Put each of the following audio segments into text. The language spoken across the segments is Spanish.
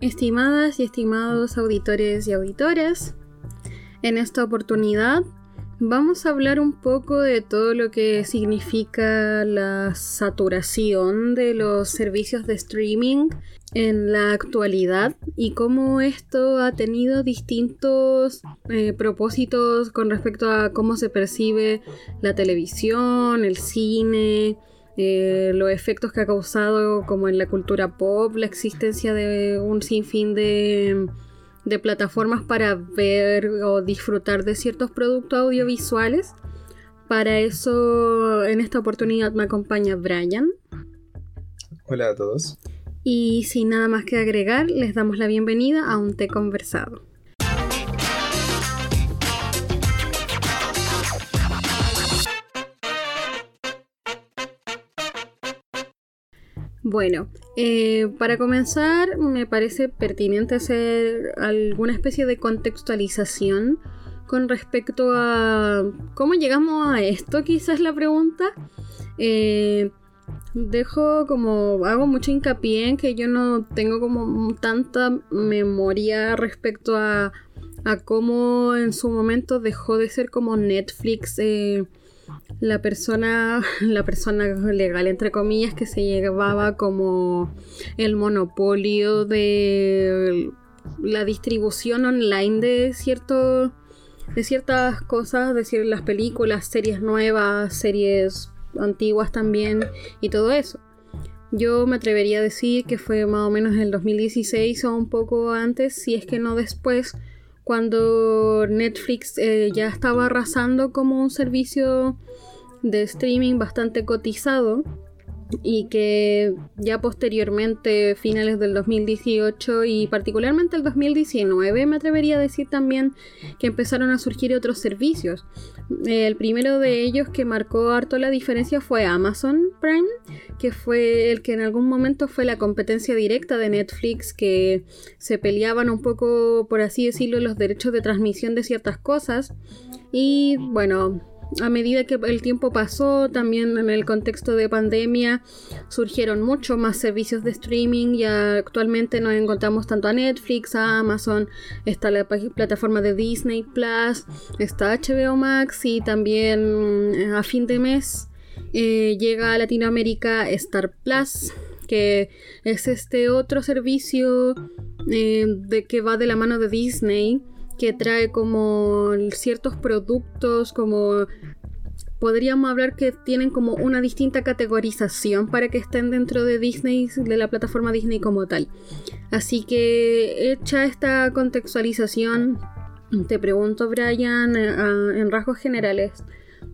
Estimadas y estimados auditores y auditoras, en esta oportunidad vamos a hablar un poco de todo lo que significa la saturación de los servicios de streaming en la actualidad y cómo esto ha tenido distintos eh, propósitos con respecto a cómo se percibe la televisión, el cine, eh, los efectos que ha causado como en la cultura pop, la existencia de un sinfín de, de plataformas para ver o disfrutar de ciertos productos audiovisuales. Para eso, en esta oportunidad me acompaña Brian. Hola a todos. Y sin nada más que agregar, les damos la bienvenida a un té conversado. Bueno, eh, para comenzar me parece pertinente hacer alguna especie de contextualización con respecto a cómo llegamos a esto, quizás la pregunta. Eh, dejo como, hago mucho hincapié en que yo no tengo como tanta memoria respecto a, a cómo en su momento dejó de ser como Netflix. Eh, la persona, la persona legal, entre comillas, que se llevaba como el monopolio de la distribución online de cierto de ciertas cosas, decir las películas, series nuevas, series antiguas también y todo eso. Yo me atrevería a decir que fue más o menos en el 2016 o un poco antes, si es que no después, cuando Netflix eh, ya estaba arrasando como un servicio de streaming bastante cotizado y que ya posteriormente, finales del 2018 y particularmente el 2019, me atrevería a decir también que empezaron a surgir otros servicios. El primero de ellos que marcó harto la diferencia fue Amazon Prime, que fue el que en algún momento fue la competencia directa de Netflix, que se peleaban un poco, por así decirlo, los derechos de transmisión de ciertas cosas. Y bueno, a medida que el tiempo pasó, también en el contexto de pandemia, surgieron muchos más servicios de streaming y actualmente nos encontramos tanto a Netflix, a Amazon, está la plataforma de Disney Plus, está HBO Max y también mm, a fin de mes eh, llega a Latinoamérica Star Plus, que es este otro servicio eh, de que va de la mano de Disney que trae como ciertos productos, como podríamos hablar que tienen como una distinta categorización para que estén dentro de Disney, de la plataforma Disney como tal. Así que hecha esta contextualización, te pregunto Brian, eh, en rasgos generales,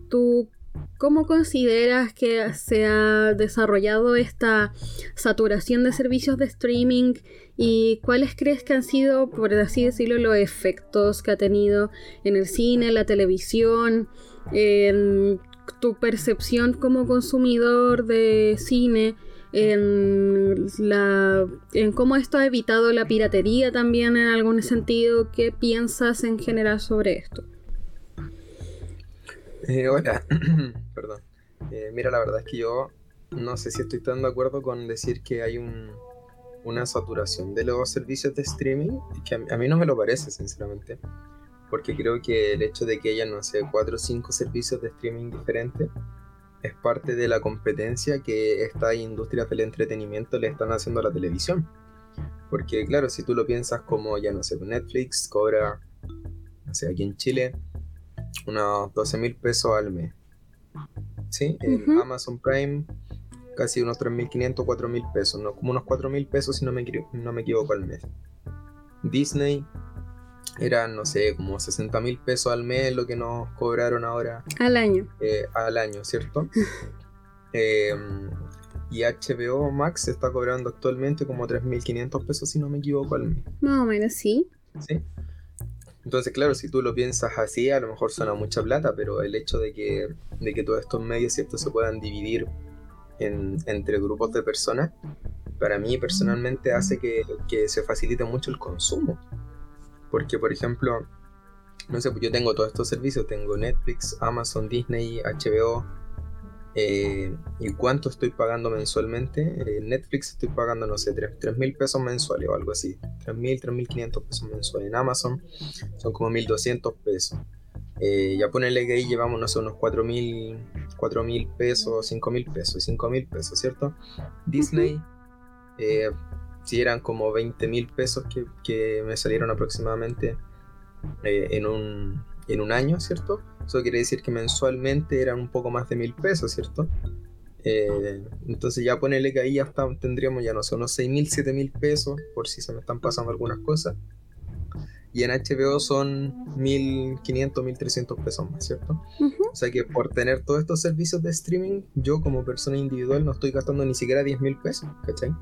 ¿tú ¿Cómo consideras que se ha desarrollado esta saturación de servicios de streaming y cuáles crees que han sido, por así decirlo, los efectos que ha tenido en el cine, en la televisión, en tu percepción como consumidor de cine? En, la, en cómo esto ha evitado la piratería también en algún sentido. ¿Qué piensas en general sobre esto? Eh, hola, perdón. Eh, mira, la verdad es que yo no sé si estoy tan de acuerdo con decir que hay una saturación de los servicios de streaming, que a, mí no me lo parece, sinceramente, porque creo que el hecho de que haya, no sé, cuatro o cinco servicios de streaming diferentes es parte de la competencia que estas industrias del entretenimiento le están haciendo a la televisión. Porque claro, si tú lo piensas como, ya no sé, Netflix cobra, no sé, aquí en Chile, unos 12 mil pesos al mes. ¿Sí? En Amazon Prime casi unos 3.500, 4.000 pesos, ¿no? como unos 4.000 pesos si no me, no me equivoco al mes. Disney eran, no sé, como 60 mil pesos al mes lo que nos cobraron ahora. Al año. Eh, al año, ¿cierto? Em, y HBO Max está cobrando actualmente como 3.500 pesos si no me equivoco al mes. Más o menos, sí. Sí. Entonces, claro, si tú lo piensas así, a lo mejor suena mucha plata, pero el hecho de que, de que todos estos medios ¿cierto? se puedan dividir en, entre grupos de personas, para mí personalmente hace que, se facilite mucho el consumo. Porque, por ejemplo, no sé, pues yo tengo todos estos servicios, tengo Netflix, Amazon, Disney, HBO, Eh, ¿Y cuánto estoy pagando mensualmente? En Netflix estoy pagando, no sé, 3 mil pesos mensuales o algo así. 3 mil, 3 mil 500 pesos mensuales. En Amazon son como 1200 pesos. Eh, ya ponele que ahí llevamos, no sé, unos 4 mil, 4 mil pesos, 5 mil pesos, 5 mil pesos, ¿cierto? Disney, eh, si eran como 20 mil pesos que, que, me salieron aproximadamente eh, en, un, en un año, ¿cierto? Eso quiere decir que mensualmente eran un poco más de mil pesos, ¿cierto? Eh, entonces ya ponele que ahí ya tendríamos ya no sé, unos 6 mil, 7 mil pesos, por si se me están pasando algunas cosas. Y en HBO son 1.500, 1.300 pesos más, ¿cierto? O sea que por tener todos estos servicios de streaming, yo como persona individual no estoy gastando ni siquiera 10 mil pesos, ¿cachai?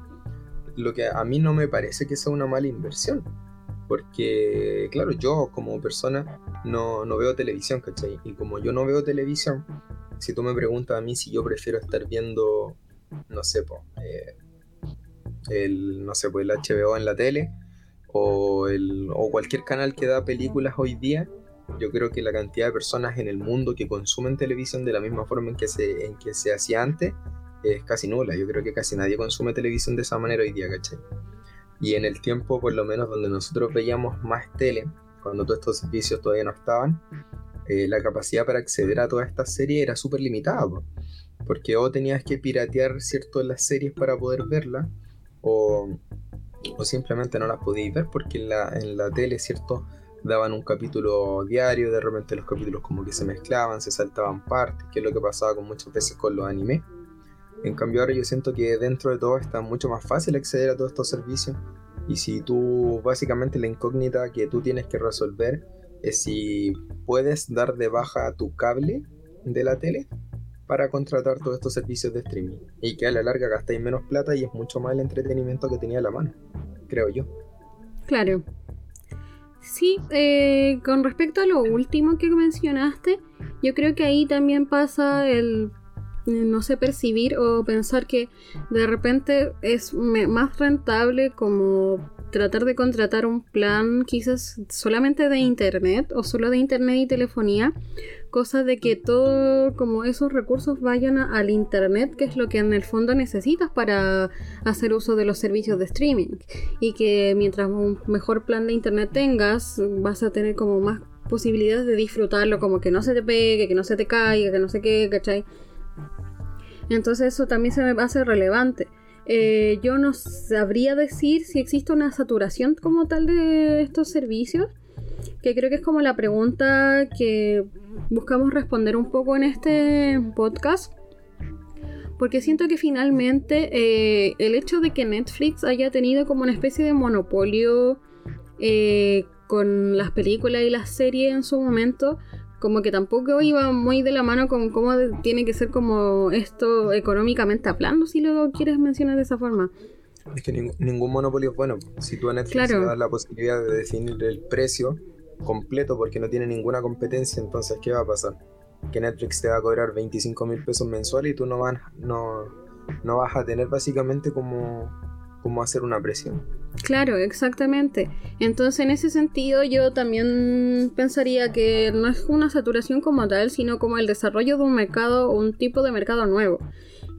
Lo que a mí no me parece que sea una mala inversión. Porque, claro, yo como persona no, no veo televisión, ¿cachai? Y como yo no veo televisión, si tú me preguntas a mí si yo prefiero estar viendo, no sé, po, eh, el, no sé, pues el HBO en la tele o, cualquier canal que da películas hoy día, yo creo que la cantidad de personas en el mundo que consumen televisión de la misma forma en que se, en que se hacía antes es casi nula. Yo creo que casi nadie consume televisión de esa manera hoy día, ¿cachai? Y en el tiempo, por lo menos, donde nosotros veíamos más tele, cuando todos estos servicios todavía no estaban, eh, la capacidad para acceder a toda esta serie era súper limitada. Porque o tenías que piratear cierto las series para poder verlas, o o simplemente no las podéis ver porque en la, en la tele, ¿cierto? Daban un capítulo diario, de repente los capítulos como que se mezclaban, se saltaban partes, que es lo que pasaba con muchas veces con los animes. En cambio ahora yo siento que dentro de todo está mucho más fácil acceder a todos estos servicios y si tú básicamente la incógnita que tú tienes que resolver es si puedes dar de baja tu cable de la tele para contratar todos estos servicios de streaming y que a la larga gastáis menos plata y es mucho más el entretenimiento que tenía a la mano, creo yo. Claro. Sí, eh, con respecto a lo último que mencionaste, yo creo que ahí también pasa el no sé percibir o pensar que de repente es más rentable como tratar de contratar un plan quizás solamente de internet o solo de internet y telefonía cosa de que todo como esos recursos vayan al internet, que es lo que en el fondo necesitas para hacer uso de los servicios de streaming. Y que mientras un mejor plan de internet tengas, vas a tener como más posibilidades de disfrutarlo, como que no se te pegue, que no se te caiga, que no sé qué, ¿cachai? Entonces eso también se me hace relevante. Eh, yo no sabría decir si existe una saturación como tal de estos servicios, que creo que es como la pregunta que buscamos responder un poco en este podcast. Porque siento que finalmente eh, el hecho de que Netflix haya tenido como una especie de monopolio eh, con las películas y las series en su momento, como que tampoco iba muy de la mano con cómo tiene que ser como esto económicamente hablando, si lo quieres mencionar de esa forma. Es que ningún monopolio es bueno. Si tú a Netflix le das la posibilidad de definir el precio, completo porque no tiene ninguna competencia, entonces ¿qué va a pasar? Que Netflix te va a cobrar 25 mil pesos mensuales y tú no vas, no, no vas a tener básicamente como, como hacer una presión. Claro, exactamente. Entonces en ese sentido yo también pensaría que no es una saturación como tal, sino como el desarrollo de un mercado, un tipo de mercado nuevo,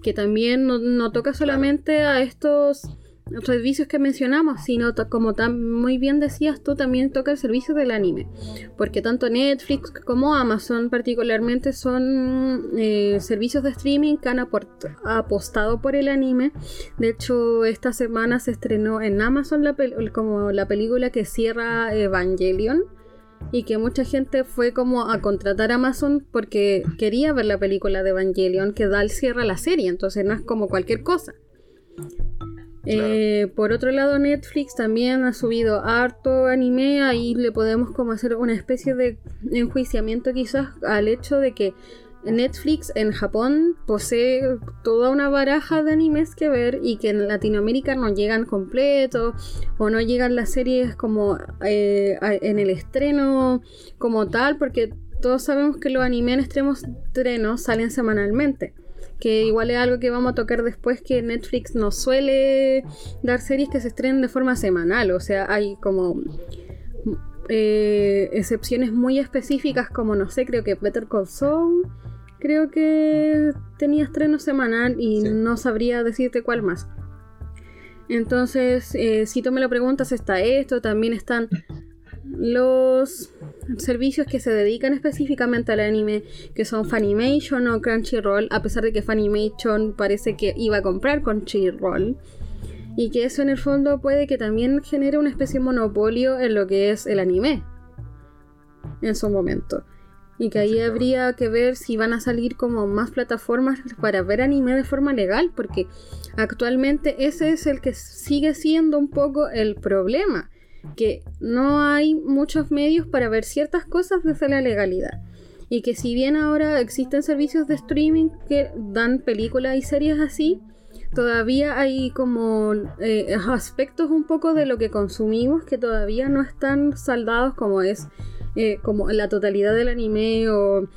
que también no, no toca solamente a estos servicios que mencionamos, sino como muy bien decías tú, también toca el servicio del anime, porque tanto Netflix como Amazon particularmente son eh, servicios de streaming que han apostado por el anime. De hecho, esta semana se estrenó en Amazon la como la película que cierra Evangelion y que mucha gente fue como a contratar a Amazon porque quería ver la película de Evangelion que da el cierre a la serie, entonces no es como cualquier cosa. Eh, por otro lado, Netflix también ha subido harto anime, ahí le podemos como hacer una especie de enjuiciamiento quizás al hecho de que Netflix en Japón posee toda una baraja de animes que ver y que en Latinoamérica no llegan completos o no llegan las series como eh, en el estreno como tal, porque todos sabemos que los animes en extremos estrenos salen semanalmente que igual es algo que vamos a tocar después, que Netflix no suele dar series que se estrenen de forma semanal, o sea, hay como eh, excepciones muy específicas, como no sé, creo que Better Call Saul, creo que tenía estreno semanal y no sabría decirte cuál más. Entonces, eh, si tú me lo preguntas, está esto, también están los servicios que se dedican específicamente al anime, que son Funimation o Crunchyroll, a pesar de que Funimation parece que iba a comprar Crunchyroll. Y que eso en el fondo puede que también genere una especie de monopolio en lo que es el anime. En su momento. Y que ahí habría que ver si van a salir como más plataformas para ver anime de forma legal, porque actualmente ese es el que sigue siendo un poco el problema, que no hay muchos medios para ver ciertas cosas desde la legalidad. Y que si bien ahora existen servicios de streaming que dan películas y series así, todavía hay como eh, aspectos un poco de lo que consumimos que todavía no están saldados como es eh, como la totalidad del anime o,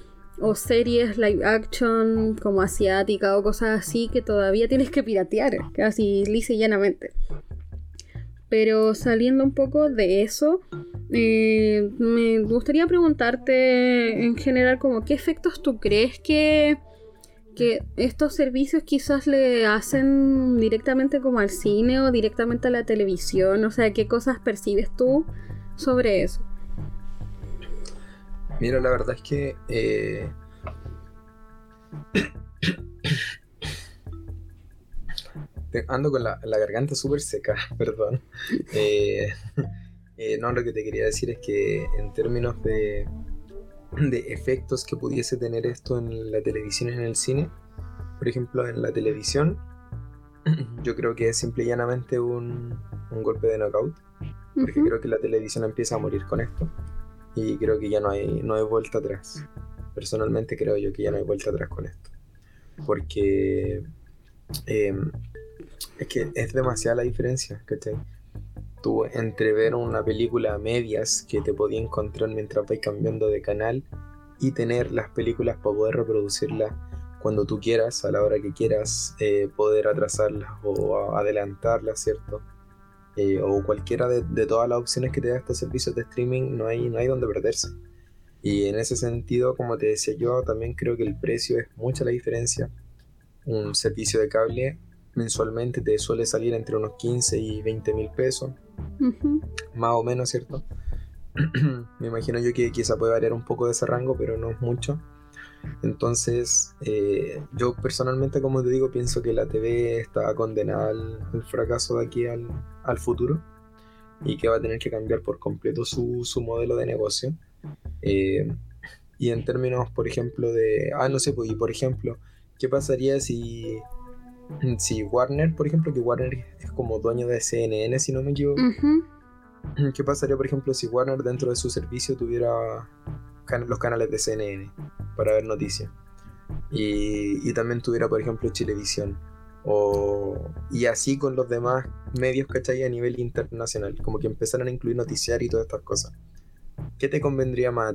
series live action como asiática o cosas así que todavía tienes que piratear, casi lisa y llanamente. Pero saliendo un poco de eso, eh, me gustaría preguntarte en general como qué efectos tú crees que, que estos servicios quizás le hacen directamente como al cine o directamente a la televisión, o sea, qué cosas percibes tú sobre eso. Mira, la verdad es que eh, ando con la, garganta súper seca, perdón. Eh, eh, no, lo que te quería decir es que en términos de, de efectos que pudiese tener esto en la televisión y en el cine, por ejemplo, en la televisión, yo creo que es simple y llanamente un, un golpe de knockout, porque creo que la televisión empieza a morir con esto y creo que ya no hay, no hay vuelta atrás. Personalmente creo yo que ya no hay vuelta atrás con esto. Porque em, es que es demasiada la diferencia, ¿cachai? Tú entre ver una película a medias que te podía encontrar mientras vais cambiando de canal y tener las películas para poder reproducirlas cuando tú quieras, a la hora que quieras, eh, poder atrasarlas o adelantarlas, ¿cierto? Eh, o cualquiera de, todas las opciones que te da estos servicios de streaming, no hay, no hay donde perderse. Y en ese sentido, como te decía yo, también creo que el precio es mucha la diferencia. Un servicio de cable mensualmente te suele salir entre unos 15 y 20 mil pesos, más o menos, ¿cierto? Me imagino yo que quizá puede variar un poco de ese rango, pero no es mucho. Entonces, eh, yo personalmente, como te digo, pienso que la TV está condenada al, fracaso de aquí al, futuro y que va a tener que cambiar por completo su, modelo de negocio. Eh, y en términos, por ejemplo, de. Ah, no sé, pues, y por ejemplo, ¿qué pasaría si, si Warner, por ejemplo, que Warner es como dueño de CNN, si no me equivoco? ¿Qué pasaría, por ejemplo, si Warner dentro de su servicio tuviera los canales de CNN para ver noticias. Y, también tuviera, por ejemplo, Chilevisión. O, y así con los demás medios, ¿cachai? A nivel internacional. Como que empezaran a incluir noticiar y todas estas cosas. ¿Qué te convendría más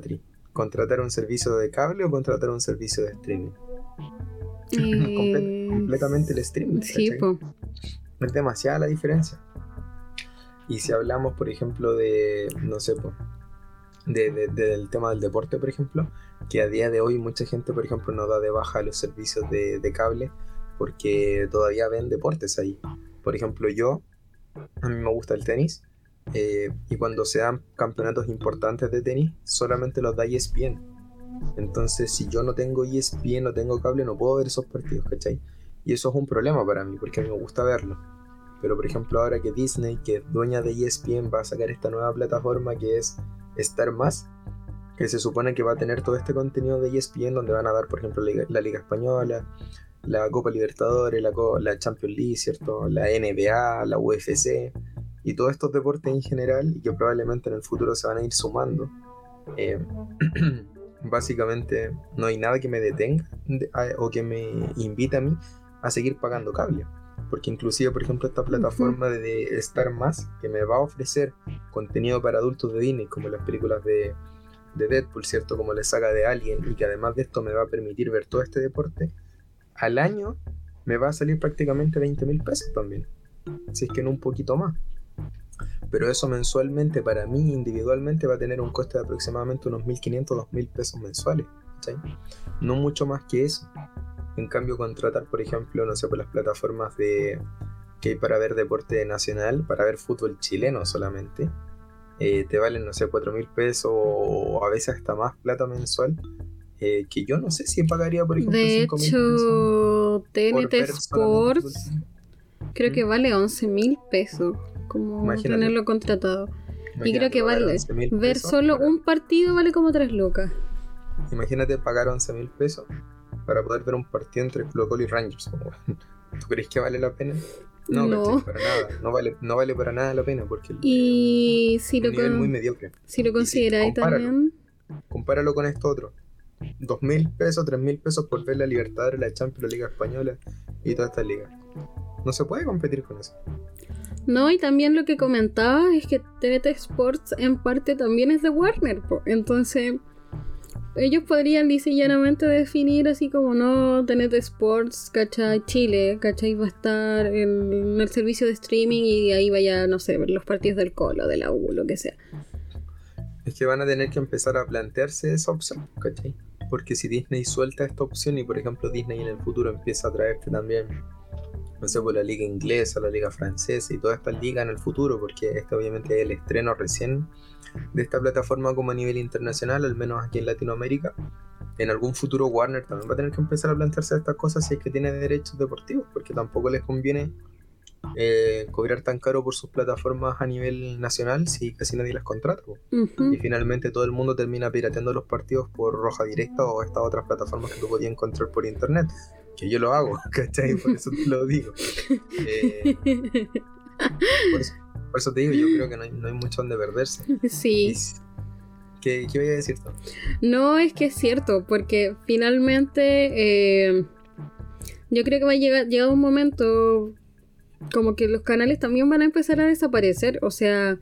¿Contratar un servicio de cable o contratar un servicio de streaming? Completamente el streaming. Sí, Es demasiada la diferencia. Y si hablamos, por ejemplo, de, no sé, pues del tema del deporte, por ejemplo, que a día de hoy mucha gente, por ejemplo, no da de baja los servicios de, cable porque todavía ven deportes ahí. Por ejemplo, yo, a mí me gusta el tenis eh, y cuando se dan campeonatos importantes de tenis, solamente los da ESPN. Entonces, si yo no tengo ESPN, no tengo cable, no puedo ver esos partidos, ¿cachai? Y eso es un problema para mí, porque a mí me gusta verlo. Pero, por ejemplo, ahora que Disney, que es dueña de ESPN, va a sacar esta nueva plataforma que es Star Más, que se supone que va a tener todo este contenido de ESPN, donde van a dar, por ejemplo, la Liga, Española, la Copa Libertadores, la, la Champions League, ¿cierto? La NBA, la UFC, y todos estos deportes en general, y que probablemente en el futuro se van a ir sumando. Eh, básicamente, no hay nada que me detenga o que me invite a mí a seguir pagando cable porque inclusive, por ejemplo, esta plataforma de Star Más, que me va a ofrecer contenido para adultos de Disney, como las películas de, de Deadpool, ¿cierto? Como la saga de Alien, y que además de esto me va a permitir ver todo este deporte, al año me va a salir prácticamente 20 mil pesos también, si es que no un poquito más. Pero eso mensualmente para mí individualmente va a tener un coste de aproximadamente unos 1.500, 2.000 pesos mensuales. No mucho más que eso. En cambio, contratar, por ejemplo, no sé, por las plataformas de que hay para ver deporte nacional, para ver fútbol chileno solamente, eh, te valen, no sé, 4 mil pesos o a veces hasta más plata mensual. Eh, que yo no sé si pagaría, por ejemplo, De hecho, TNT Sports creo que ¿Mm? vale 11 mil pesos como tenerlo contratado. y creo que vale ver solo un partido vale como 3 lucas. Imagínate pagar 11 mil pesos para poder ver un partido entre Colo Colo y Rangers. ¿Tú crees que vale la pena? No, no. para nada. No vale, no vale para nada la pena porque y si lo nivel muy mediocre. Si lo consideráis también. Compáralo con esto otro. Dos mil pesos, tres mil pesos por ver la Libertadores, la Champions, la Liga Española y toda esta liga. No se puede competir con eso. No, y también lo que comentaba es que TNT Sports en parte también es de Warner. Entonces, ellos podrían diseñadamente definir así como no TNT Sports, ¿cachai? Chile, ¿cachai? Va a estar en, el servicio de streaming y ahí vaya, no sé, los partidos del Colo, de la U, lo que sea. Es que van a tener que empezar a plantearse esa opción, ¿cachai? Porque si Disney suelta esta opción y por ejemplo Disney en el futuro empieza a traerte también no sé, por la liga inglesa, la liga francesa y todas estas ligas en el futuro, porque este obviamente es el estreno recién de esta plataforma como a nivel internacional, al menos aquí en Latinoamérica. En algún futuro Warner también va a tener que empezar a plantearse estas cosas si es que tiene derechos deportivos, porque tampoco les conviene eh, cobrar tan caro por sus plataformas a nivel nacional si casi nadie las contrata. Y finalmente todo el mundo termina pirateando los partidos por roja directa o estas otras plataformas que tú podías encontrar por internet que yo lo hago, ¿cachai? Por eso te lo digo. Eh, por, eso, te digo, yo creo que no hay, no hay mucho donde perderse. Sí. ¿Qué, ¿Qué, voy a decir tú? No, es que es cierto, porque finalmente eh, yo creo que va a llegar, llegar un momento como que los canales también van a empezar a desaparecer. O sea,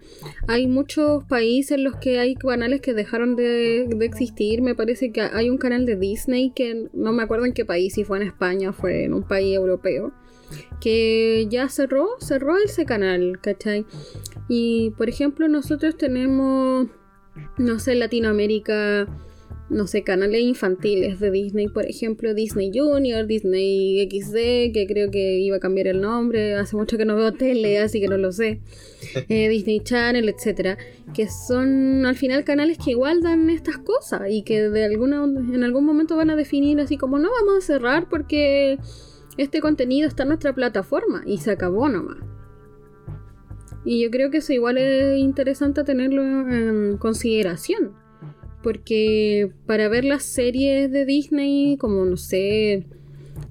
hay muchos países en los que hay canales que dejaron de, existir. Me parece que hay un canal de Disney que no me acuerdo en qué país, si fue en España o fue en un país europeo, que ya cerró, cerró ese canal, ¿cachai? Y por ejemplo, nosotros tenemos, no sé, Latinoamérica no sé, canales infantiles de Disney, por ejemplo, Disney Junior, Disney XD, que creo que iba a cambiar el nombre, hace mucho que no veo tele, así que no lo sé, eh, Disney Channel, etcétera, que son al final canales que igual dan estas cosas y que de alguna en algún momento van a definir así como no vamos a cerrar porque este contenido está en nuestra plataforma y se acabó nomás. Y yo creo que eso igual es interesante tenerlo en consideración porque para ver las series de Disney, como no sé,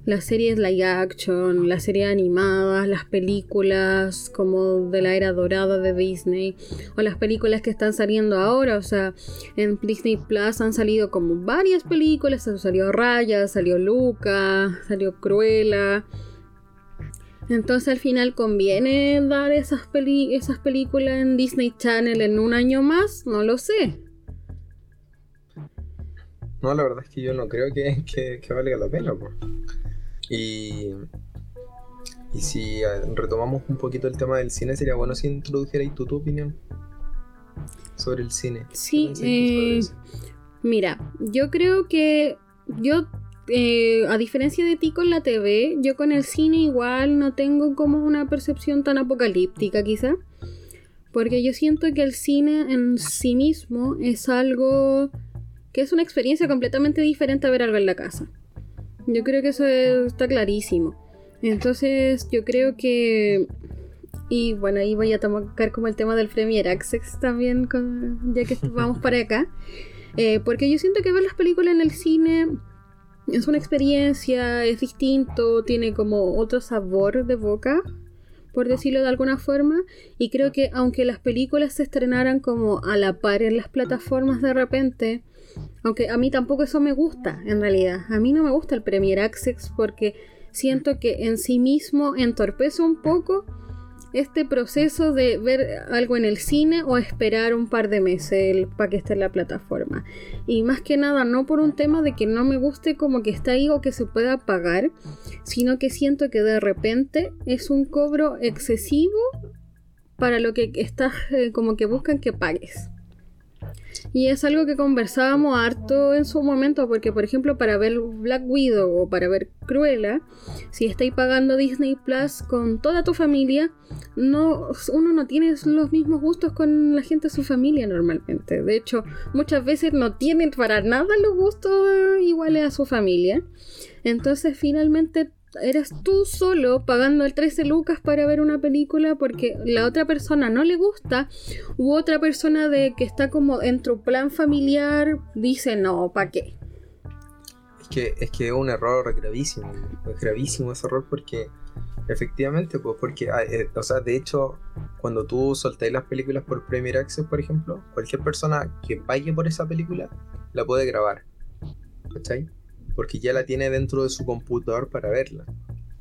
las series live action, las series animadas, las películas como de la era dorada de Disney, o las películas que están saliendo ahora, o sea, en Disney Plus han salido como varias películas, salió Raya, salió Luca, salió Cruella. Entonces al final conviene dar esas, esas películas en Disney Channel en un año más, no lo sé. No, la verdad es que yo no creo que, que, valga la pena. Y, y si retomamos un poquito el tema del cine, sería bueno si introdujeras tu, tu opinión sobre el cine. Sí, eh, mira, yo creo que yo, eh, a diferencia de ti con la TV, yo con el cine igual no tengo como una percepción tan apocalíptica quizá. Porque yo siento que el cine en sí mismo es algo que es una experiencia completamente diferente a ver algo en la casa. Yo creo que eso está clarísimo. Entonces yo creo que... Y bueno, ahí voy a tocar como el tema del Premier Access también, ya que vamos para acá. Eh, porque yo siento que ver las películas en el cine es una experiencia, es distinto, tiene como otro sabor de boca, por decirlo de alguna forma. Y creo que aunque las películas se estrenaran como a la par en las plataformas de repente, aunque a mí tampoco eso me gusta, en realidad. A mí no me gusta el Premier Access porque siento que en sí mismo entorpece un poco este proceso de ver algo en el cine o esperar un par de meses para que esté en la plataforma. Y más que nada, no por un tema de que no me guste como que está ahí o que se pueda pagar, sino que siento que de repente es un cobro excesivo para lo que estás eh, como que buscan que pagues. Y es algo que conversábamos harto en su momento, porque por ejemplo para ver Black Widow o para ver Cruella, si estáis pagando Disney Plus con toda tu familia, no, uno no tiene los mismos gustos con la gente de su familia normalmente. De hecho, muchas veces no tienen para nada los gustos iguales a su familia. Entonces finalmente eras tú solo pagando el 13 lucas para ver una película porque la otra persona no le gusta u otra persona de que está como en tu plan familiar dice no, ¿para qué? Es que, es que un error gravísimo, es gravísimo ese error porque efectivamente, pues porque, ah, eh, o sea, de hecho, cuando tú soltáis las películas por Premier Access, por ejemplo, cualquier persona que pague por esa película la puede grabar, ¿cachai? Porque ya la tiene dentro de su computador para verla.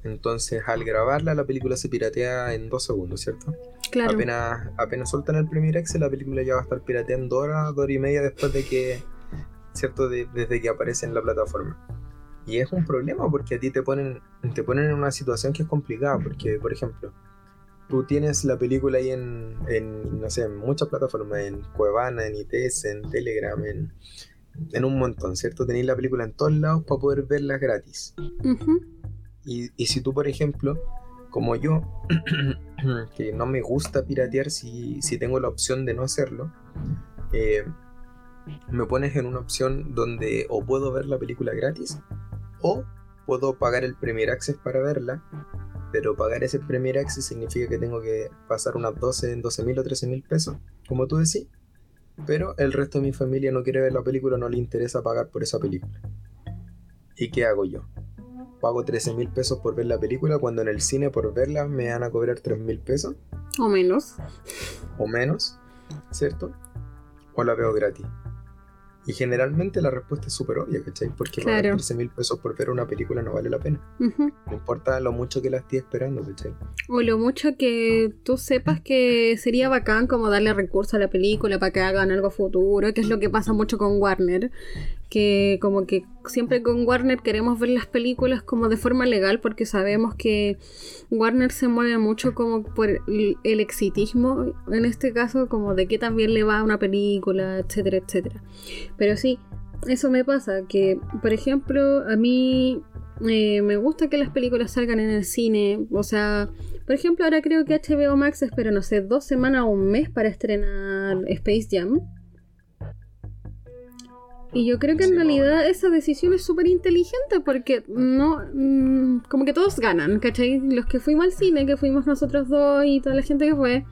Entonces, al grabarla, la película se piratea en dos segundos, ¿cierto? Claro. Apenas, apenas sueltan el Premier Access, la película ya va a estar pirateando dos horas, dos horas y media después de que, ¿cierto? desde que aparece en la plataforma. Y es un problema porque a ti te ponen, te ponen en una situación que es complicada, porque, por ejemplo, tú tienes la película ahí en, en no sé, en muchas plataformas, en Cuevana, en ITS, en Telegram, en en un montón, ¿cierto? Tenéis la película en todos lados para poder verla gratis. y, si tú, por ejemplo, como yo, que no me gusta piratear si, tengo la opción de no hacerlo, eh, me pones en una opción donde o puedo ver la película gratis o puedo pagar el Premier Access para verla, pero pagar ese Premier Access significa que tengo que pasar unas 12, 12 mil o 13 mil pesos, como tú decís, pero el resto de mi familia no quiere ver la película, no le interesa pagar por esa película. ¿Y qué hago yo? Pago 13 mil pesos por ver la película cuando en el cine por verla me van a cobrar 3 mil pesos. O menos. O menos, ¿cierto? O la veo gratis. Y generalmente la respuesta es súper obvia, ¿cachai? Porque pagar 13 mil pesos por ver una película no vale la pena. No importa lo mucho que la esté esperando, ¿cachai? O lo mucho que tú sepas que sería bacán como darle recurso a la película para que hagan algo futuro, que es lo que pasa mucho con Warner, que como que siempre con Warner queremos ver las películas como de forma legal porque sabemos que Warner se mueve mucho como por el exitismo, en este caso como de que también le va a una película, etcétera, etcétera. Pero sí, eso me pasa, que por ejemplo a mí eh, me gusta que las películas salgan en el cine, o sea, por ejemplo ahora creo que HBO Max espera, no sé, dos semanas o un mes para estrenar Space Jam. Y yo creo que en realidad esa decisión es súper inteligente porque no. Mm, como que todos ganan, ¿cachai? Los que fuimos al cine, que fuimos nosotros dos y toda la gente que fue,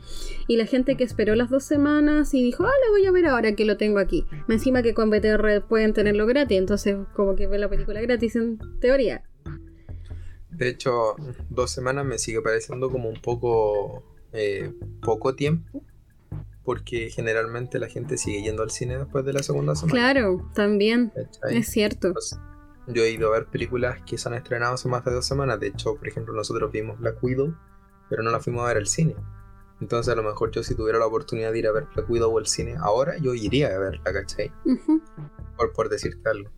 y la gente que esperó las dos semanas y dijo, ah, lo voy a ver ahora que lo tengo aquí. Encima que con BTR pueden tenerlo gratis, entonces como que ve la película gratis en teoría. De hecho, dos semanas me sigue pareciendo como un poco. Eh, poco tiempo porque generalmente la gente sigue yendo al cine después de la segunda semana. Claro, también. Es cierto. Yo he ido a ver películas que se han estrenado hace más de dos semanas. De hecho, por ejemplo, nosotros vimos Black Widow, pero no la fuimos a ver al cine. Entonces, a lo mejor yo, si tuviera la oportunidad de ir a ver Black Widow al cine ahora, yo iría a verla, ¿cachai? por, por decirte algo.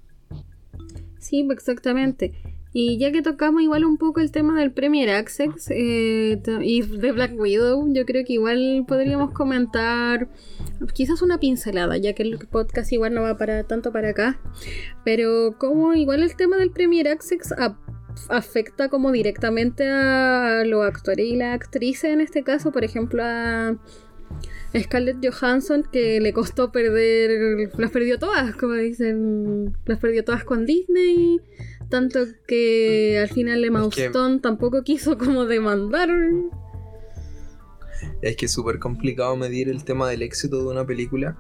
Sí, exactamente. Y ya que tocamos igual un poco el tema del Premier Access eh, y de Black Widow, yo creo que igual podríamos comentar quizás una pincelada, ya que el podcast igual no va para tanto para acá, pero como igual el tema del Premier Access afecta como directamente a los actores y las actrices en este caso, por ejemplo a Scarlett Johansson que le costó perder, las perdió todas, como dicen, las perdió todas con Disney tanto que al final Emma Stone tampoco quiso como demandar. Es que es súper complicado medir el tema del éxito de una película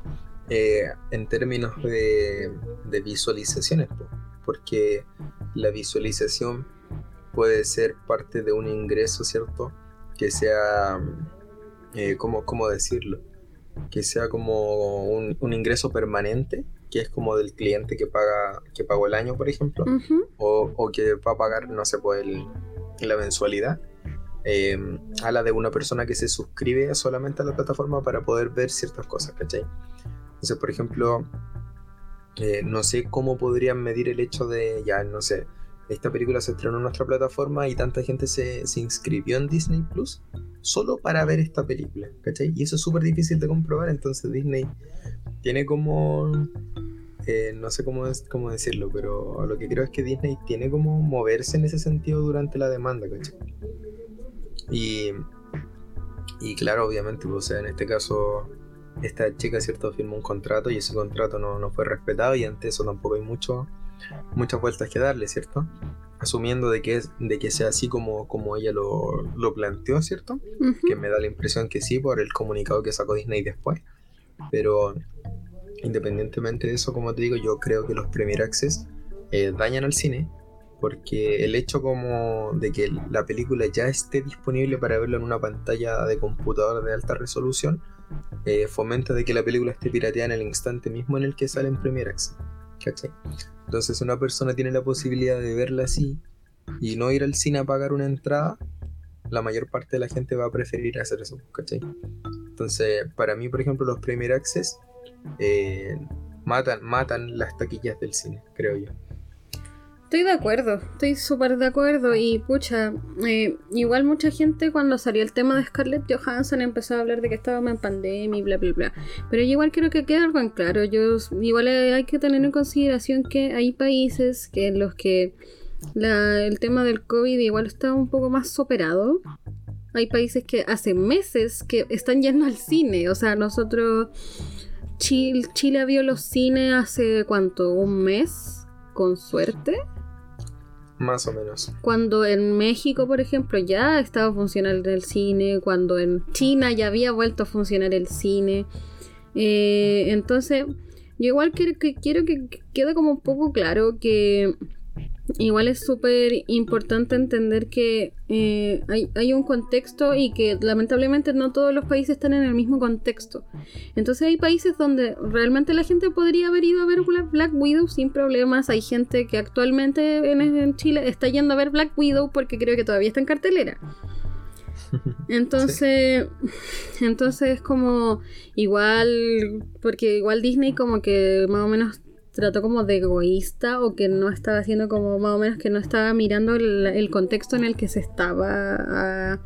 eh, en términos de, visualizaciones, porque la visualización puede ser parte de un ingreso, ¿cierto? Que sea, eh, ¿cómo, decirlo? Que sea como un ingreso permanente que es como del cliente que paga que pagó el año, por ejemplo, o, que va a pagar, no sé, pues la mensualidad, em, a la de una persona que se suscribe solamente a la plataforma para poder ver ciertas cosas, ¿cachai? Entonces, por ejemplo, eh, no sé cómo podrían medir el hecho de, ya, no sé, esta película se estrenó en nuestra plataforma y tanta gente se, se inscribió en Disney Plus solo para ver esta película, ¿cachai? Y eso es súper difícil de comprobar, entonces Disney tiene como eh, no sé cómo, es, cómo decirlo, pero lo que creo es que Disney tiene como moverse en ese sentido durante la demanda, ¿cachai? Y, y claro, obviamente, pues, o sea, en este caso, esta chica, ¿cierto?, firmó un contrato y ese contrato no, no fue respetado y ante eso tampoco hay mucho, muchas vueltas que darle, ¿cierto? Asumiendo de que, es, de que sea así como, como ella lo, lo planteó, ¿cierto? Que me da la impresión que sí por el comunicado que sacó Disney después. Pero independientemente de eso, como te digo, yo creo que los Premier Access eh, dañan al cine porque el hecho como de que la película ya esté disponible para verlo en una pantalla de computador de alta resolución eh, fomenta de que la película esté pirateada en el instante mismo en el que sale en Premier Access. ¿Cachai? Entonces una persona tiene la posibilidad de verla así y no ir al cine a pagar una entrada, la mayor parte de la gente va a preferir hacer eso. ¿cachai? Entonces, para mí, por ejemplo, los Premier Access eh, matan, matan las taquillas del cine, creo yo. Estoy de acuerdo, estoy súper de acuerdo y pucha, eh, igual mucha gente cuando salió el tema de Scarlett Johansson empezó a hablar de que estábamos en pandemia y bla bla bla. Pero yo igual quiero que quede algo en claro, yo igual hay que tener en consideración que hay países que en los que el tema del COVID igual está un poco más superado. Hay países que hace meses que están yendo al cine, o sea, nosotros Chile, Chile vio los cines hace cuánto, un mes, con suerte. Más o menos. Cuando en México, por ejemplo, ya estaba funcionando el cine, cuando en China ya había vuelto a funcionar el cine. Eh, entonces, yo igual quiero que, quiero que quede como un poco claro que Igual es súper importante entender que eh, hay, un contexto y que lamentablemente no todos los países están en el mismo contexto. Entonces hay países donde realmente la gente podría haber ido a ver Black Widow sin problemas. Hay gente que actualmente en, Chile está yendo a ver Black Widow porque creo que todavía está en cartelera. Entonces, entonces es como igual, porque igual Disney como que más o menos trató como de egoísta o que no estaba haciendo como más o menos que no estaba mirando el, contexto en el que se estaba a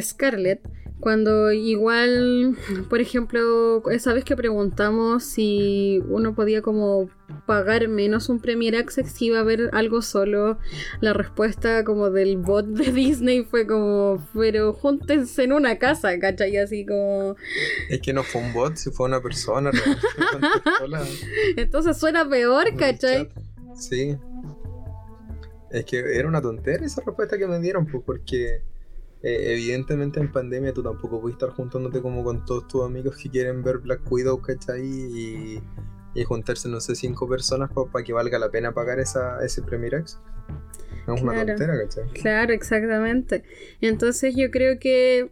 Scarlett. Cuando igual, por ejemplo, esa vez que preguntamos si uno podía como pagar menos un Premier Access si iba a ver algo solo, la respuesta como del bot de Disney fue como, pero júntense en una casa, ¿cachai? Así como... Es que no fue un bot, si fue una persona. Entonces suena peor, ¿cachai? Sí. Es que era una tontera esa respuesta que me dieron, pues porque eh, evidentemente en pandemia tú tampoco puedes estar juntándote como con todos tus amigos que quieren ver Black Widow, ¿cachai? Y, y juntarse, no sé, cinco personas para que valga la pena pagar esa, ese Premier X. es una tontera, ¿cachai? Claro, exactamente. Entonces yo creo que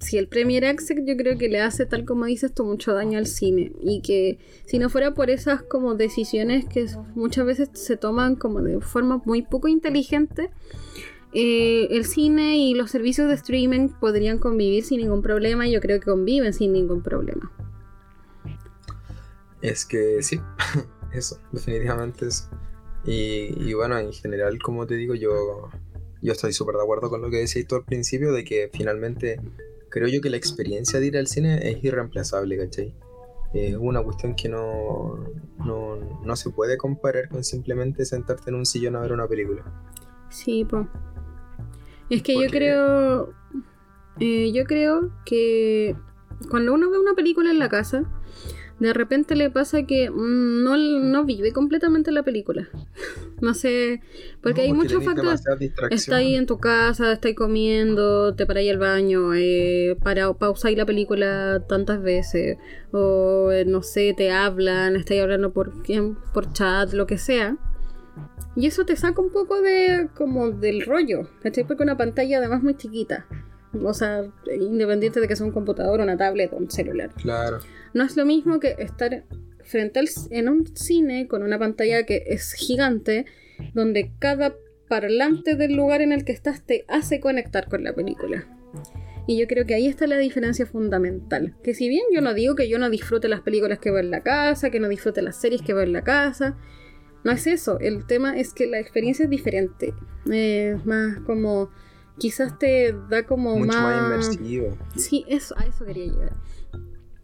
si el Premier Access yo creo que le hace tal como dices tú mucho daño al cine y que si no fuera por esas como decisiones que muchas veces se toman como de forma muy poco inteligente eh, el cine y los servicios de streaming podrían convivir sin ningún problema y yo creo que conviven sin ningún problema. Es que sí, eso, definitivamente es. Y, bueno, en general, como te digo, yo, yo estoy súper de acuerdo con lo que decías tú al principio, de que finalmente creo yo que la experiencia de ir al cine es irreemplazable, ¿cachai? Es una cuestión que no, no, no se puede comparar con simplemente sentarte en un sillón a ver una película. Sí, pues. Es que yo creo. Eh, yo creo que cuando uno ve una película en la casa, de repente le pasa que mm, no, vive completamente la película. no sé, porque hay muchos factores. Está ahí en tu casa, está ahí comiendo, te paráis al baño, eh, para pausáis la película tantas veces, o eh, no sé, te hablan, estáis hablando por, por chat, lo que sea. Y eso te saca un poco de como del rollo, ¿cachai? Porque una pantalla además muy chiquita. O sea, independiente de que sea un computador, una tablet o un celular. Claro. No es lo mismo que estar frente al, en un cine con una pantalla que es gigante, donde cada parlante del lugar en el que estás te hace conectar con la película. Y yo creo que ahí está la diferencia fundamental. Que si bien yo no digo que yo no disfrute las películas que veo en la casa, que no disfrute las series que veo en la casa, no es eso, el tema es que la experiencia es diferente. Es más como. Quizás te da como Mucho más... inmersivo. Sí, eso, a eso quería llegar.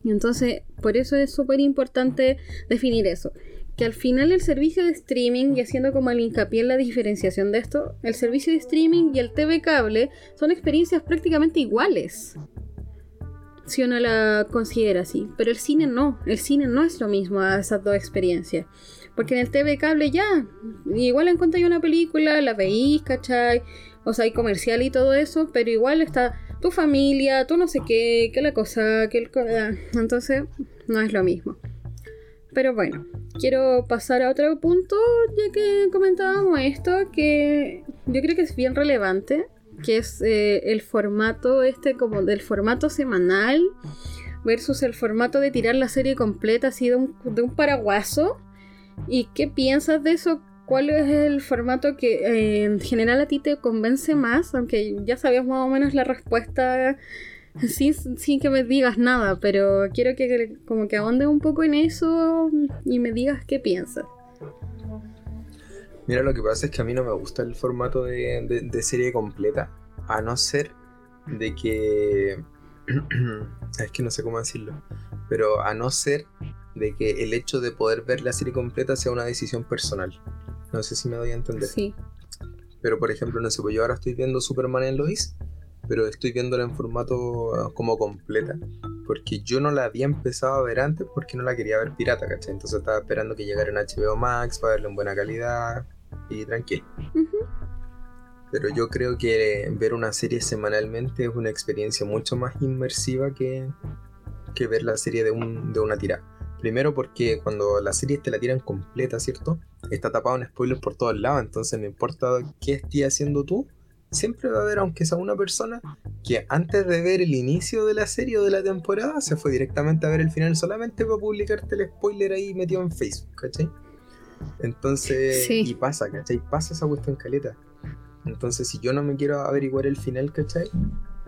Entonces, por eso es súper importante definir eso. Que al final el servicio de streaming, y haciendo como el hincapié en la diferenciación de esto, el servicio de streaming y el TV cable son experiencias prácticamente iguales. Si uno la considera así. Pero el cine no. El cine no es lo mismo a esas dos experiencias. Porque en el TV cable ya, igual encontráis una película, la veís, ¿cachai? O sea, hay comercial y todo eso, pero igual está tu familia, tú no sé qué, qué la cosa, qué el... Ah, entonces, no es lo mismo. Pero bueno, quiero pasar a otro punto, ya que comentábamos esto, que yo creo que es bien relevante, que es eh, el formato este como del formato semanal versus el formato de tirar la serie completa así de un, de un paraguaso. ¿Y qué piensas de eso? ¿Cuál es el formato que eh, en general a ti te convence más? Aunque ya sabías más o menos la respuesta sin, sin que me digas nada, pero quiero que como que ahonde un poco en eso y me digas qué piensas. Mira, lo que pasa es que a mí no me gusta el formato de, de serie completa, a no ser de que... es que no sé cómo decirlo, pero a no ser de que el hecho de poder ver la serie completa sea una decisión personal. No sé si me doy a entender. Sí. Pero por ejemplo, no sé, pues yo ahora estoy viendo Superman en Lois, pero estoy viéndola en formato ah, como completa. Porque yo no la había empezado a ver antes porque no la quería ver pirata, ¿cachai? Entonces estaba esperando que llegara en HBO Max para verla en buena calidad y tranquilo. Pero yo creo que ver una serie semanalmente es una experiencia mucho más inmersiva que, que ver la serie de, un, de una tirada. Primero porque cuando la serie te la tiran completa, ¿cierto? Está tapado en spoilers por todos lados, entonces no importa qué estés haciendo tú, siempre va a haber, aunque sea una persona, que antes de ver el inicio de la serie o de la temporada, se fue directamente a ver el final solamente para publicarte el spoiler ahí metido en Facebook, ¿cachai? Entonces, y pasa, ¿cachai? Pasa esa cuestión caleta. Entonces, si yo no me quiero averiguar el final, ¿cachai?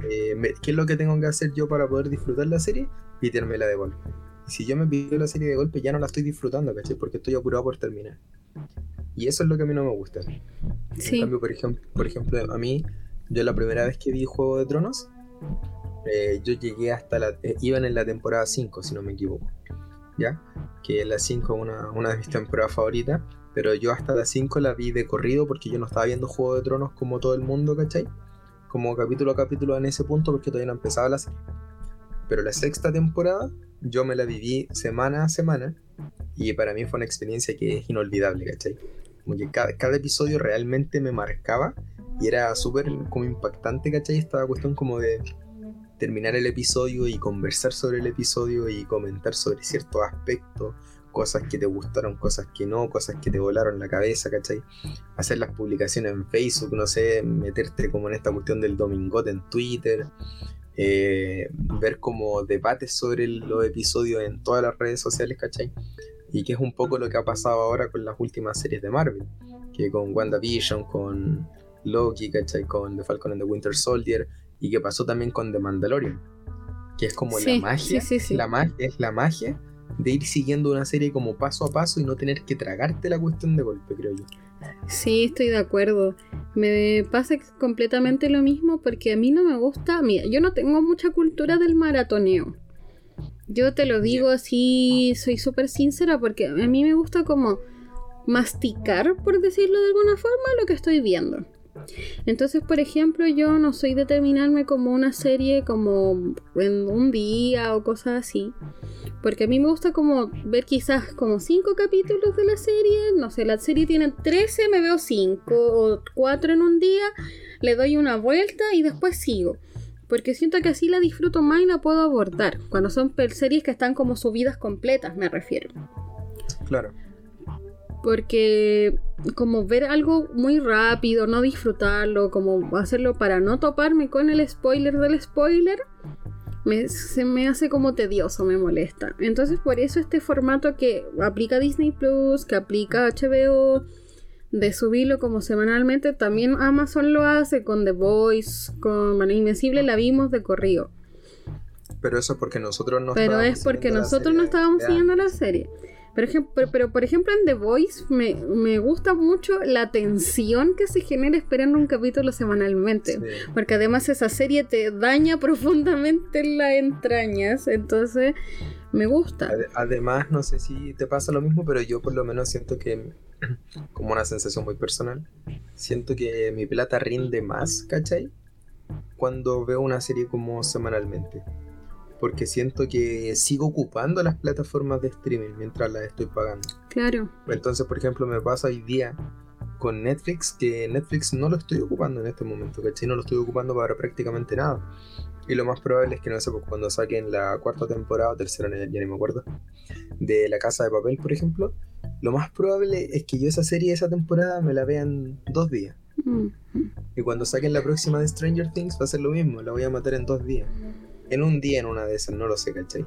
Eh, ¿Qué es lo que tengo que hacer yo para poder disfrutar la serie? la de golpe si yo me pido la serie de golpe, ya no la estoy disfrutando, ¿cachai? Porque estoy apurado por terminar. Y eso es lo que a mí no me gusta. Sí. En cambio, por ejemplo, por ejemplo, a mí, yo la primera vez que vi Juego de Tronos, eh, yo llegué hasta la. Eh, iban en la temporada 5, si no me equivoco. ¿Ya? Que la 5 es una, una de mis temporadas favoritas. Pero yo hasta la 5 la vi de corrido porque yo no estaba viendo Juego de Tronos como todo el mundo, ¿cachai? Como capítulo a capítulo en ese punto porque todavía no empezaba la serie. Pero la sexta temporada yo me la viví semana a semana y para mí fue una experiencia que es inolvidable, ¿cachai? Como que cada, episodio realmente me marcaba y era súper como impactante, ¿cachai? Esta cuestión como de terminar el episodio y conversar sobre el episodio y comentar sobre ciertos aspectos, cosas que te gustaron, cosas que no, cosas que te volaron la cabeza, ¿cachai? Hacer las publicaciones en Facebook, no sé, meterte como en esta cuestión del domingote en Twitter, eh, ver como debates sobre los episodios en todas las redes sociales, ¿cachai? Y que es un poco lo que ha pasado ahora con las últimas series de Marvel, que con WandaVision, con Loki, ¿cachai? Con The Falcon and the Winter Soldier, y que pasó también con The Mandalorian, que es como la magia, la magia, es la magia de ir siguiendo una serie como paso a paso y no tener que tragarte la cuestión de golpe, creo yo. Sí, estoy de acuerdo. Me pasa completamente lo mismo porque a mí no me gusta. Mira, yo no tengo mucha cultura del maratoneo. Yo te lo digo así, soy súper sincera porque a mí me gusta como masticar, por decirlo de alguna forma, lo que estoy viendo. Entonces, por ejemplo, yo no soy de terminarme como una serie como en un día o cosas así. Porque a mí me gusta como ver quizás como 5 capítulos de la serie. No sé, la serie tiene 13, me veo 5 o 4 en un día. Le doy una vuelta y después sigo. Porque siento que así la disfruto más y la puedo abordar. Cuando son series que están como subidas completas, me refiero. Claro. Porque como ver algo muy rápido, no disfrutarlo, como hacerlo para no toparme con el spoiler del spoiler, se me hace como tedioso, me molesta. Entonces por eso este formato que aplica Disney Plus, que aplica HBO, de subirlo como semanalmente, también Amazon lo hace con The Voice, con Mano Invencible, la vimos de corrido. Pero eso es porque nosotros no Pero es porque nosotros no estábamos siguiendo la serie. Ejemplo, pero, por ejemplo en The Voice me, me, gusta mucho la tensión que se genera esperando un capítulo semanalmente. Porque además esa serie te daña profundamente las entrañas. Entonces me gusta. Además, no sé si te pasa lo mismo, pero yo por lo menos siento que, como una sensación muy personal, siento que mi plata rinde más, ¿cachai? Cuando veo una serie como semanalmente porque siento que sigo ocupando las plataformas de streaming mientras las estoy pagando. Claro. Entonces, por ejemplo, me pasa hoy día con Netflix que Netflix no lo estoy ocupando en este momento, ¿cachai? No lo estoy ocupando para prácticamente nada. Y lo más probable es que, no sé, pues, cuando saquen la cuarta temporada o tercera, ya ni me acuerdo, de La Casa de Papel, por ejemplo, lo más probable es que yo esa serie, esa temporada, me la vean dos días. Mm. Y cuando saquen la próxima de Stranger Things va a ser lo mismo, la voy a matar en dos días en un día en una de esas, no lo sé, ¿cachai?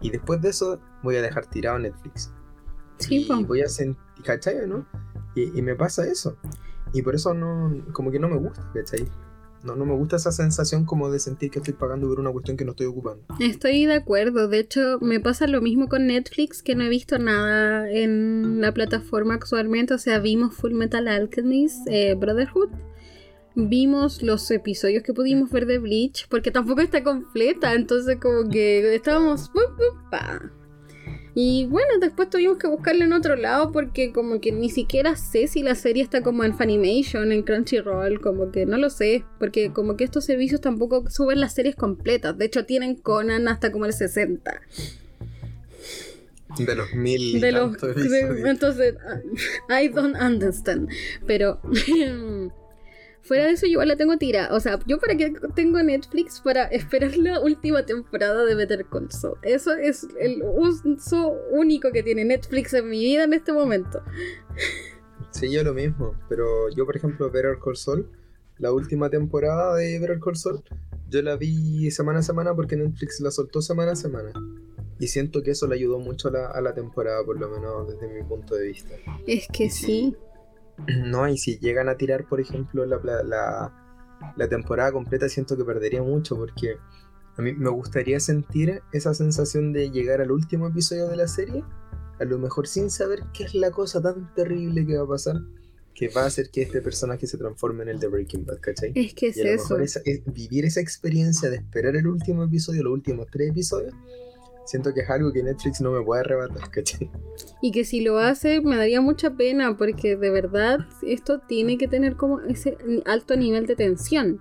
Y después de eso voy a dejar tirado Netflix. Sí, y voy a sentir, ¿cachai? ¿no? Y, me pasa eso. Y por eso no, como que no me gusta, ¿cachai? No, no me gusta esa sensación como de sentir que estoy pagando por una cuestión que no estoy ocupando. Estoy de acuerdo. De hecho, me pasa lo mismo con Netflix, que no he visto nada en la plataforma actualmente. O sea, vimos Full Metal Alchemist, eh, Brotherhood vimos los episodios que pudimos ver de Bleach, porque tampoco está completa, entonces como que estábamos... Y bueno, después tuvimos que buscarla en otro lado porque como que ni siquiera sé si la serie está como en Funimation, en Crunchyroll, como que no lo sé, porque como que estos servicios tampoco suben las series completas, de hecho tienen Conan hasta como el 60. De los mil. De los, entonces, I don't understand. Pero Fuera de eso, yo igual la tengo tira. O sea, yo para qué tengo Netflix para esperar la última temporada de Better Call Saul. Eso es el uso único que tiene Netflix en mi vida en este momento. Sí, yo lo mismo. Pero yo, por ejemplo, Better Call Saul, la última temporada de Better Call Saul, yo la vi semana a semana porque Netflix la soltó semana a semana. Y siento que eso le ayudó mucho a la, a la temporada, por lo menos desde mi punto de vista. Es que sí. No, y si llegan a tirar, por ejemplo, la, la, temporada completa, siento que perdería mucho porque a mí me gustaría sentir esa sensación de llegar al último episodio de la serie, a lo mejor sin saber qué es la cosa tan terrible que va a pasar, que va a hacer que este personaje se transforme en el de Breaking Bad, ¿cachai? Es que es eso. vivir esa experiencia de esperar el último episodio, los últimos tres episodios, siento que es algo que Netflix no me puede arrebatar, ¿cachai? Y que si lo hace me daría mucha pena porque de verdad esto tiene que tener como ese alto nivel de tensión.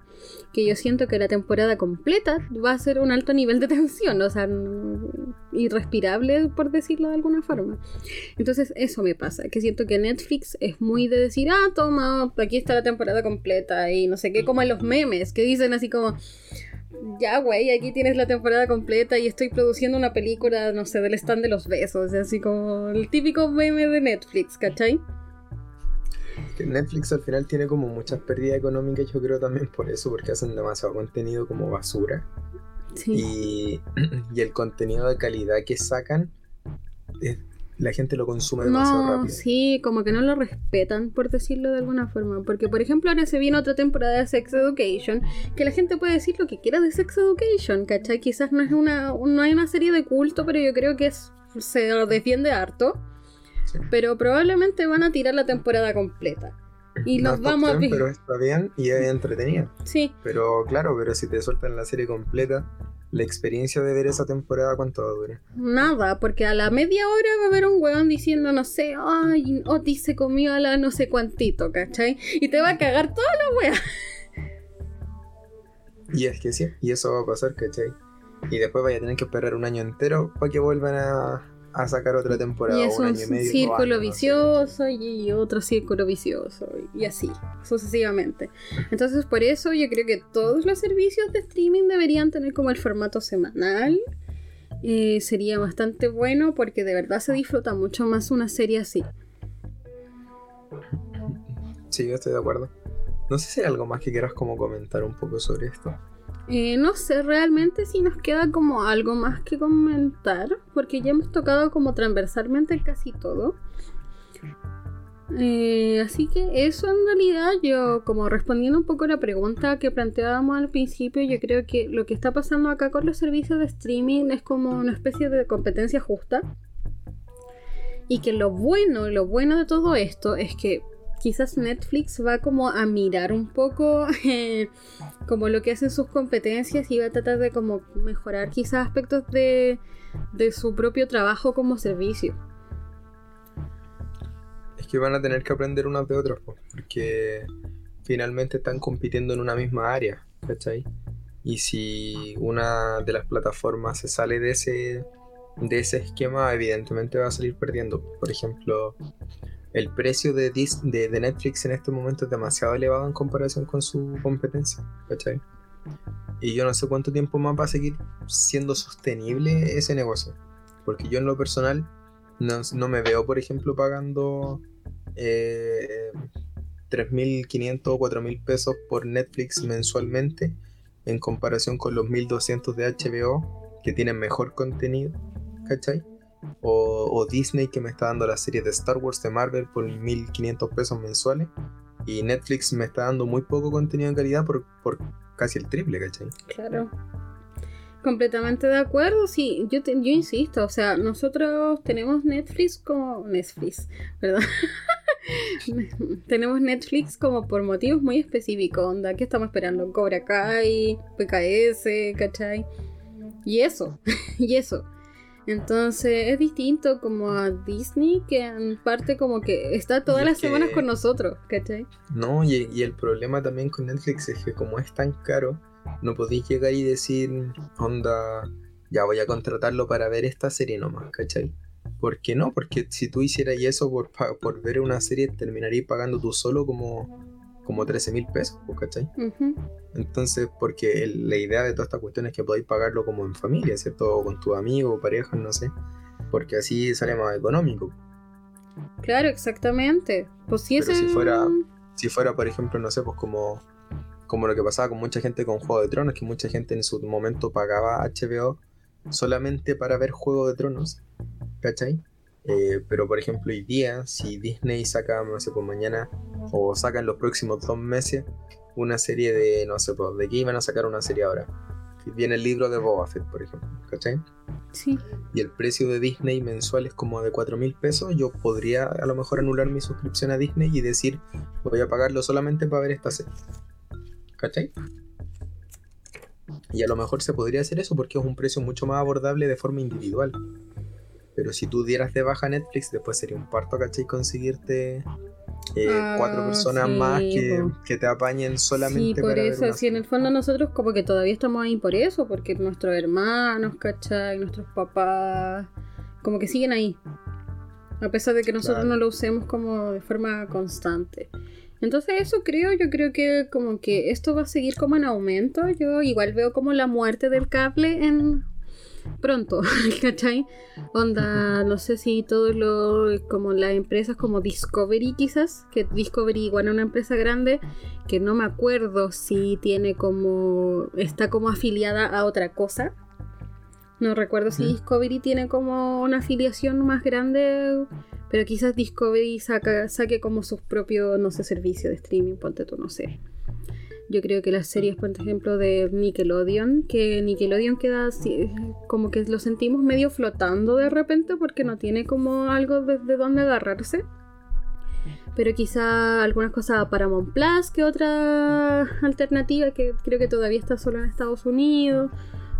Que yo siento que la temporada completa va a ser un alto nivel de tensión, o sea, irrespirable por decirlo de alguna forma. Entonces eso me pasa, que siento que Netflix es muy de decir, ah, toma, aquí está la temporada completa y no sé qué, como en los memes, que dicen así como ya, güey, aquí tienes la temporada completa y estoy produciendo una película, no sé, del stand de los besos, así como el típico meme de Netflix, ¿cachai? Netflix al final tiene como muchas pérdidas económicas, yo creo también por eso, porque hacen demasiado contenido como basura. Sí. Y, y el contenido de calidad que sacan es la gente lo consume demasiado no, rápido. Sí, como que no lo respetan, por decirlo de alguna forma. Porque, por ejemplo, ahora se viene otra temporada de Sex Education, que la gente puede decir lo que quiera de Sex Education, ¿cachai? Quizás no es una, no hay una serie de culto, pero yo creo que es, se defiende harto. Pero probablemente van a tirar la temporada completa. Y los vamos a ver. Pero está bien y es entretenida. Sí. Pero claro, pero si te sueltan la serie completa, la experiencia de ver esa temporada, ¿cuánto va a durar? Nada, porque a la media hora va a haber un weón diciendo, no sé, ay, Otis se comió a la no sé cuantito, ¿cachai? Y te va a cagar toda la wea. Y es que sí, y eso va a pasar, ¿cachai? Y después vaya a tener que esperar un año entero para que vuelvan a, a sacar otra temporada. Y es un, círculo vicioso y otro círculo vicioso y así, sucesivamente. Entonces por eso yo creo que todos los servicios de streaming deberían tener como el formato semanal. Eh, sería bastante bueno porque de verdad se disfruta mucho más una serie así. Sí, yo estoy de acuerdo. No sé si hay algo más que quieras como comentar un poco sobre esto. Eh, no sé realmente si nos queda como algo más que comentar, porque ya hemos tocado como transversalmente casi todo. Eh, así que eso en realidad yo como respondiendo un poco a la pregunta que planteábamos al principio, yo creo que lo que está pasando acá con los servicios de streaming es como una especie de competencia justa Y que lo bueno, lo bueno de todo esto es que quizás Netflix va como a mirar un poco eh, como lo que hacen sus competencias y va a tratar de como mejorar quizás aspectos de, de su propio trabajo como servicio. Es que van a tener que aprender unos de otros, porque finalmente están compitiendo en una misma área, ¿cachai? Y si una de las plataformas se sale de ese, de ese esquema, evidentemente va a salir perdiendo. Por ejemplo, el precio de, de, Netflix en este momento es demasiado elevado en comparación con su competencia, ¿cachai? Y yo no sé cuánto tiempo más va a seguir siendo sostenible ese negocio. Porque yo en lo personal no, me veo, por ejemplo, pagando eh, 3.500 o 4.000 pesos por Netflix mensualmente en comparación con los 1.200 de HBO que tienen mejor contenido, ¿cachai? O, Disney que me está dando la serie de Star Wars de Marvel por 1.500 pesos mensuales y Netflix me está dando muy poco contenido en calidad por, por casi el triple, ¿cachai? Claro. Completamente de acuerdo, sí, yo, yo insisto, o sea, nosotros tenemos Netflix como Netflix, ¿verdad? tenemos Netflix como por motivos muy específicos, onda, ¿qué estamos esperando? Cobra Kai, PKS, ¿cachai? Y eso, y eso. Entonces es distinto como a Disney, que en parte como que está todas las semanas con nosotros, ¿cachai? No, y, y, el problema también con Netflix es que como es tan caro, no podéis llegar y decir, onda, ya voy a contratarlo para ver esta serie nomás, ¿cachai? ¿Por qué no? Porque si tú hicieras eso por, por ver una serie, terminarías pagando tú solo como, como 13 mil pesos, ¿cachai? Entonces, porque la idea de toda esta cuestión es que podáis pagarlo como en familia, ¿cierto? O con tu amigo, pareja, no sé. Porque así sale más económico. Claro, exactamente. Pues si Pero si fuera, si fuera, por ejemplo, no sé, pues como como lo que pasaba con mucha gente con Juego de Tronos, que mucha gente en su momento pagaba HBO solamente para ver Juego de Tronos, ¿cachai? Eh, pero por ejemplo hoy día, si Disney saca, no sé, por pues mañana, o saca en los próximos dos meses, una serie de, no sé, pues, ¿de qué iban a sacar una serie ahora? Viene el libro de Boba Fett, por ejemplo, ¿cachai? Sí. Y el precio de Disney mensual es como de 4 mil pesos. Yo podría a lo mejor anular mi suscripción a Disney y decir, voy a pagarlo solamente para ver esta serie. ¿Cachai? Y a lo mejor se podría hacer eso porque es un precio mucho más abordable de forma individual. Pero si tú dieras de baja Netflix, después sería un parto, ¿cachai? Conseguirte eh, ah, cuatro personas más que, te apañen solamente sí, por eso, sí, en el fondo nosotros como que todavía estamos ahí por eso, porque nuestros hermanos, ¿cachai? Nuestros papás, como que siguen ahí. A pesar de que nosotros no lo usemos como de forma constante. Entonces eso creo, yo creo que como que esto va a seguir como en aumento. Yo igual veo como la muerte del cable en pronto, ¿cachai? Onda, no sé si todos los, como las empresas como Discovery quizás, que Discovery igual es una empresa grande, que no me acuerdo si tiene como, está como afiliada a otra cosa. No recuerdo si Discovery tiene como una afiliación más grande pero quizás Discovery saca, saque como sus propios, no sé, servicios de streaming, ponte tú, no sé. Yo creo que las series, por ejemplo, de Nickelodeon, que Nickelodeon queda así, como que lo sentimos medio flotando de repente porque no tiene como algo desde donde agarrarse. Pero quizá algunas cosas para Paramount Plus, que otra alternativa que creo que todavía está solo en Estados Unidos.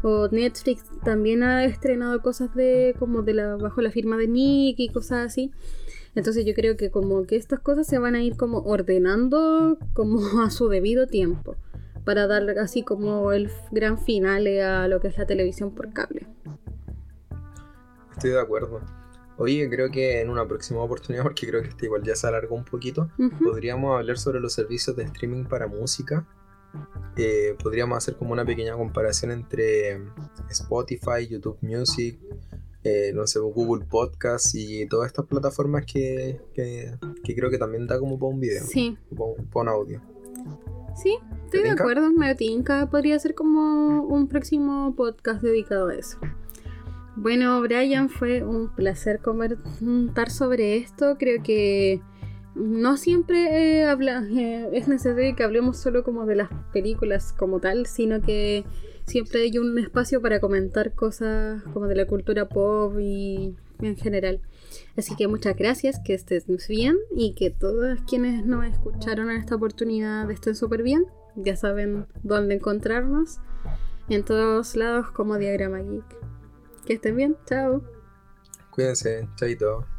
O Netflix también ha estrenado cosas de como de la bajo la firma de Nick y cosas así. Entonces yo creo que como que estas cosas se van a ir como ordenando como a su debido tiempo para dar así como el gran final a lo que es la televisión por cable. Estoy de acuerdo. Oye, creo que en una próxima oportunidad, porque creo que este igual ya se alargó un poquito, podríamos hablar sobre los servicios de streaming para música eh, podríamos hacer como una pequeña comparación entre Spotify, YouTube Music, eh, no sé, Google Podcast y todas estas plataformas que, creo que también da como para un video. Sí. Para un audio. Sí, estoy de acuerdo. Me tinca. Podría ser como un próximo podcast dedicado a eso. Bueno, Brian, fue un placer comentar sobre esto. Creo que no siempre eh, habla, eh, es necesario que hablemos solo como de las películas como tal, sino que siempre hay un espacio para comentar cosas como de la cultura pop y en general. Así que muchas gracias, que estés bien y que todos quienes nos escucharon en esta oportunidad estén súper bien. Ya saben dónde encontrarnos. En todos lados como Diagrama Geek. Que estén bien, chao. Cuídense, chaito.